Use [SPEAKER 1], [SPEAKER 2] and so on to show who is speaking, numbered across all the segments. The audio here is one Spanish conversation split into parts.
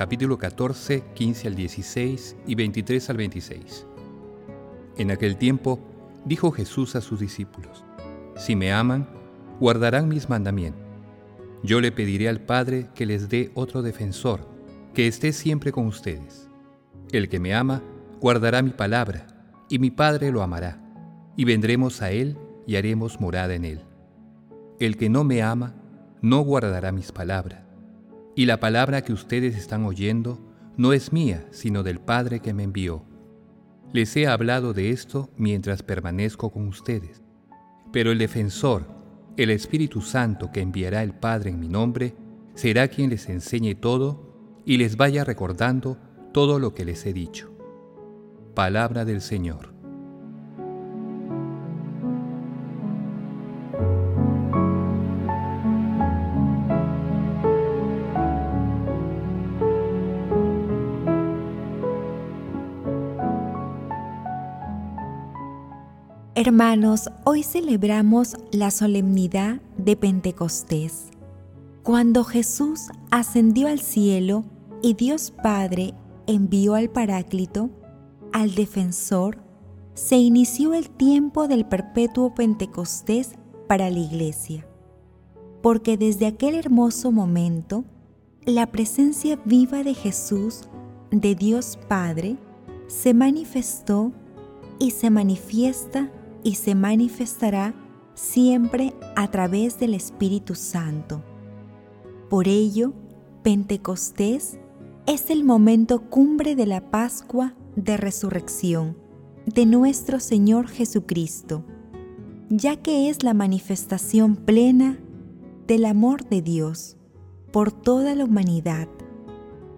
[SPEAKER 1] capítulo 14, 15 al 16 y 23 al 26. En aquel tiempo dijo Jesús a sus discípulos, Si me aman, guardarán mis mandamientos. Yo le pediré al Padre que les dé otro defensor, que esté siempre con ustedes. El que me ama, guardará mi palabra, y mi Padre lo amará, y vendremos a él y haremos morada en él. El que no me ama, no guardará mis palabras y la palabra que ustedes están oyendo no es mía, sino del Padre que me envió. Les he hablado de esto mientras permanezco con ustedes. Pero el defensor, el Espíritu Santo que enviará el Padre en mi nombre, será quien les enseñe todo y les vaya recordando todo lo que les he dicho. Palabra del Señor.
[SPEAKER 2] Hermanos, hoy celebramos la solemnidad de Pentecostés, cuando Jesús ascendió al cielo y Dios Padre envió al Paráclito, al defensor, se inició el tiempo del perpetuo Pentecostés para la Iglesia, porque desde aquel hermoso momento, la presencia viva de Jesús, de Dios Padre, se manifestó y se manifiesta y se manifestará siempre a través del Espíritu Santo. Por ello, Pentecostés es el momento cumbre de la Pascua de Resurrección de nuestro Señor Jesucristo, ya que es la manifestación plena del amor de Dios por toda la humanidad.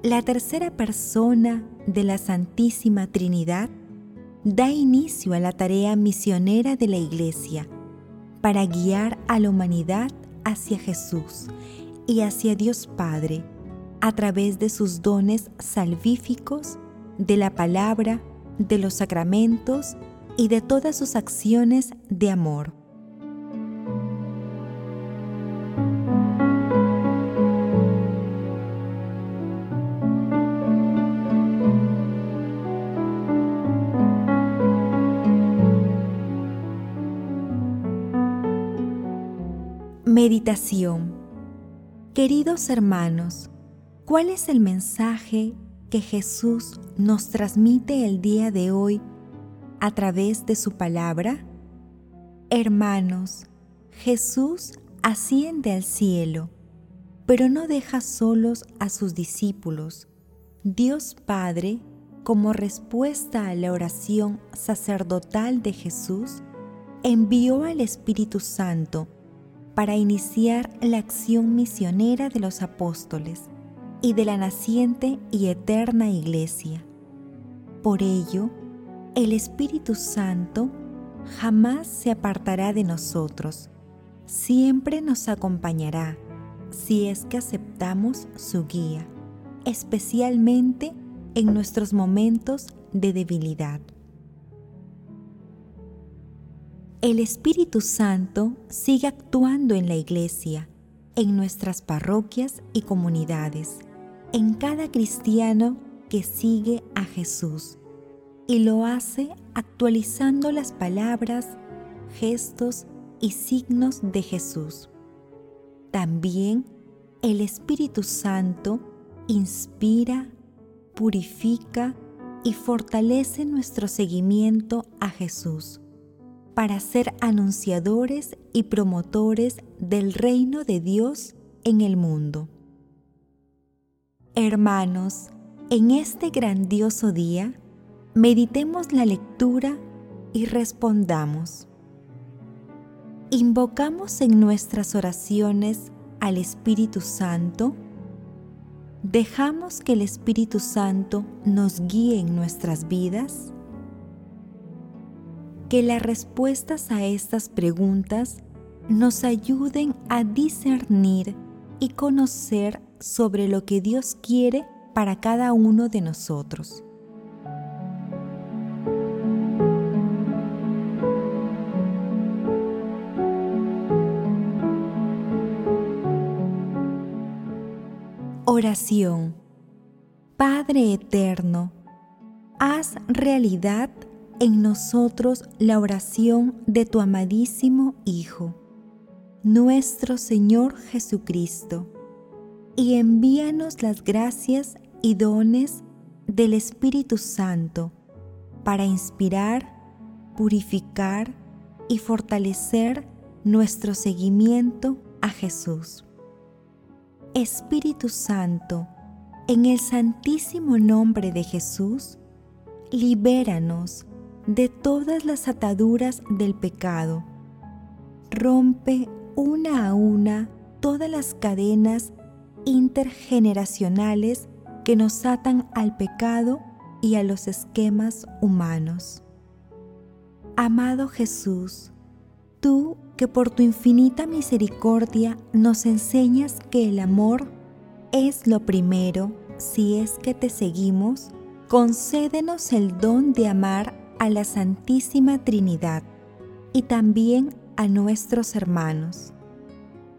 [SPEAKER 2] La tercera persona de la Santísima Trinidad da inicio a la tarea misionera de la Iglesia para guiar a la humanidad hacia Jesús y hacia Dios Padre a través de sus dones salvíficos, de la palabra, de los sacramentos y de todas sus acciones de amor. Meditación Queridos hermanos, ¿cuál es el mensaje que Jesús nos transmite el día de hoy a través de su palabra? Hermanos, Jesús asciende al cielo, pero no deja solos a sus discípulos. Dios Padre, como respuesta a la oración sacerdotal de Jesús, envió al Espíritu Santo para iniciar la acción misionera de los apóstoles y de la naciente y eterna Iglesia. Por ello, el Espíritu Santo jamás se apartará de nosotros, siempre nos acompañará si es que aceptamos su guía, especialmente en nuestros momentos de debilidad. El Espíritu Santo sigue actuando en la Iglesia, en nuestras parroquias y comunidades, en cada cristiano que sigue a Jesús, y lo hace actualizando las palabras, gestos y signos de Jesús. También el Espíritu Santo inspira, purifica y fortalece nuestro seguimiento a Jesús para ser anunciadores y promotores del reino de Dios en el mundo. Hermanos, en este grandioso día, meditemos la lectura y respondamos. ¿Invocamos en nuestras oraciones al Espíritu Santo? ¿Dejamos que el Espíritu Santo nos guíe en nuestras vidas? Que las respuestas a estas preguntas nos ayuden a discernir y conocer sobre lo que Dios quiere para cada uno de nosotros. Oración. Padre Eterno, haz realidad en nosotros la oración de tu amadísimo Hijo, nuestro Señor Jesucristo, y envíanos las gracias y dones del Espíritu Santo para inspirar, purificar y fortalecer nuestro seguimiento a Jesús. Espíritu Santo, en el santísimo nombre de Jesús, libéranos de todas las ataduras del pecado. Rompe una a una todas las cadenas intergeneracionales que nos atan al pecado y a los esquemas humanos. Amado Jesús, tú que por tu infinita misericordia nos enseñas que el amor es lo primero si es que te seguimos, concédenos el don de amar a la Santísima Trinidad y también a nuestros hermanos.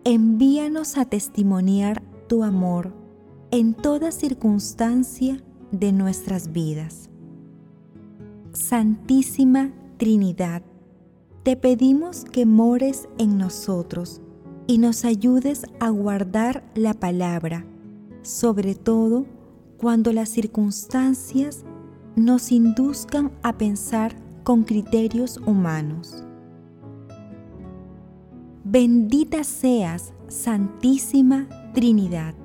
[SPEAKER 2] Envíanos a testimoniar tu amor en toda circunstancia de nuestras vidas. Santísima Trinidad, te pedimos que mores en nosotros y nos ayudes a guardar la palabra, sobre todo cuando las circunstancias nos induzcan a pensar con criterios humanos. Bendita seas, Santísima Trinidad.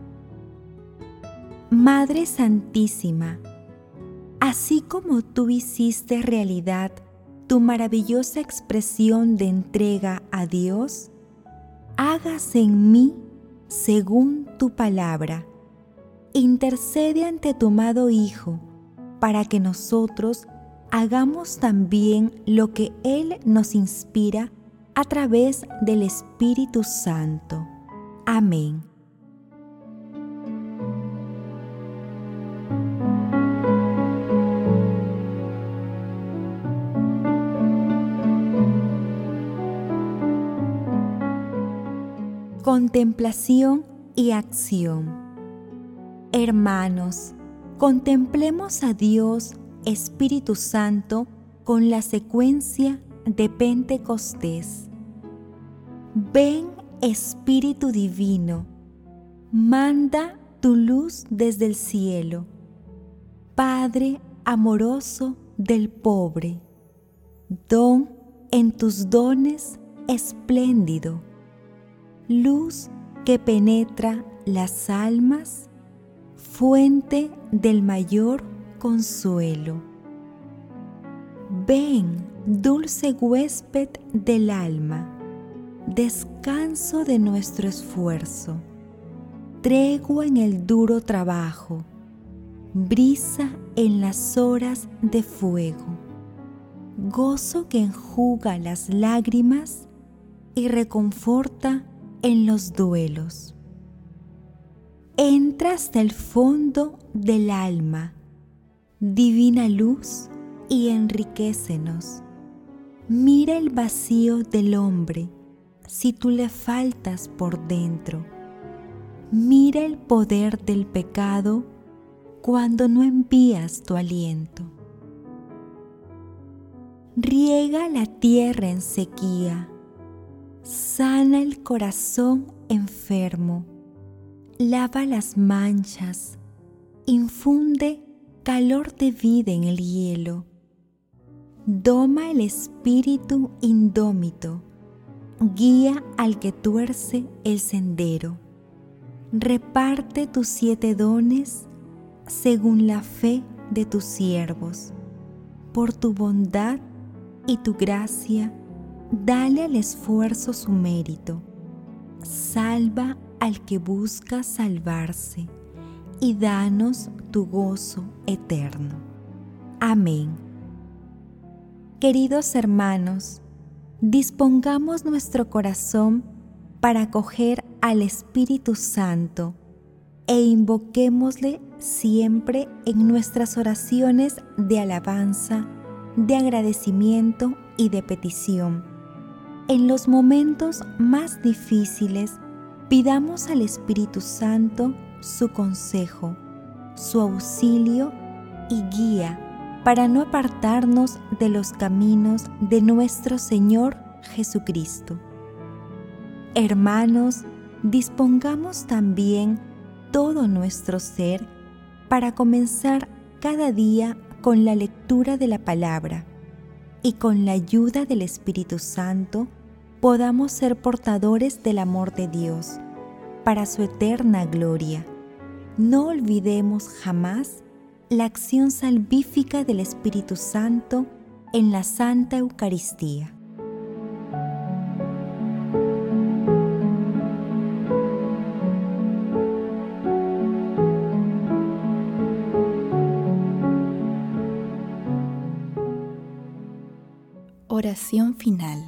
[SPEAKER 2] Madre Santísima, así como tú hiciste realidad tu maravillosa expresión de entrega a Dios, hágase en mí según tu palabra. Intercede ante tu amado Hijo para que nosotros hagamos también lo que Él nos inspira a través del Espíritu Santo. Amén. Contemplación y acción. Hermanos, contemplemos a Dios Espíritu Santo con la secuencia de Pentecostés. Ven Espíritu Divino, manda tu luz desde el cielo. Padre amoroso del pobre, don en tus dones espléndido luz que penetra las almas, fuente del mayor consuelo. Ven, dulce huésped del alma, descanso de nuestro esfuerzo, tregua en el duro trabajo, brisa en las horas de fuego, gozo que enjuga las lágrimas y reconforta en los duelos. Entra hasta el fondo del alma, divina luz, y enriquecenos. Mira el vacío del hombre si tú le faltas por dentro. Mira el poder del pecado cuando no envías tu aliento. Riega la tierra en sequía, sana el corazón enfermo, lava las manchas, infunde calor de vida en el hielo, doma el espíritu indómito, guía al que tuerce el sendero, reparte tus siete dones según la fe de tus siervos, por tu bondad y tu gracia, dale al esfuerzo su mérito. Salva al que busca salvarse y danos tu gozo eterno. Amén. Queridos hermanos, dispongamos nuestro corazón para acoger al Espíritu Santo e invoquémosle siempre en nuestras oraciones de alabanza de agradecimiento y de petición. En los momentos más difíciles, pidamos al Espíritu Santo su consejo, su auxilio y guía para no apartarnos de los caminos de nuestro Señor Jesucristo. Hermanos, dispongamos también todo nuestro ser para comenzar cada día con la lectura de la palabra y con la ayuda del Espíritu Santo podamos ser portadores del amor de Dios para su eterna gloria. No olvidemos jamás la acción salvífica del Espíritu Santo en la Santa Eucaristía.
[SPEAKER 3] Oración final.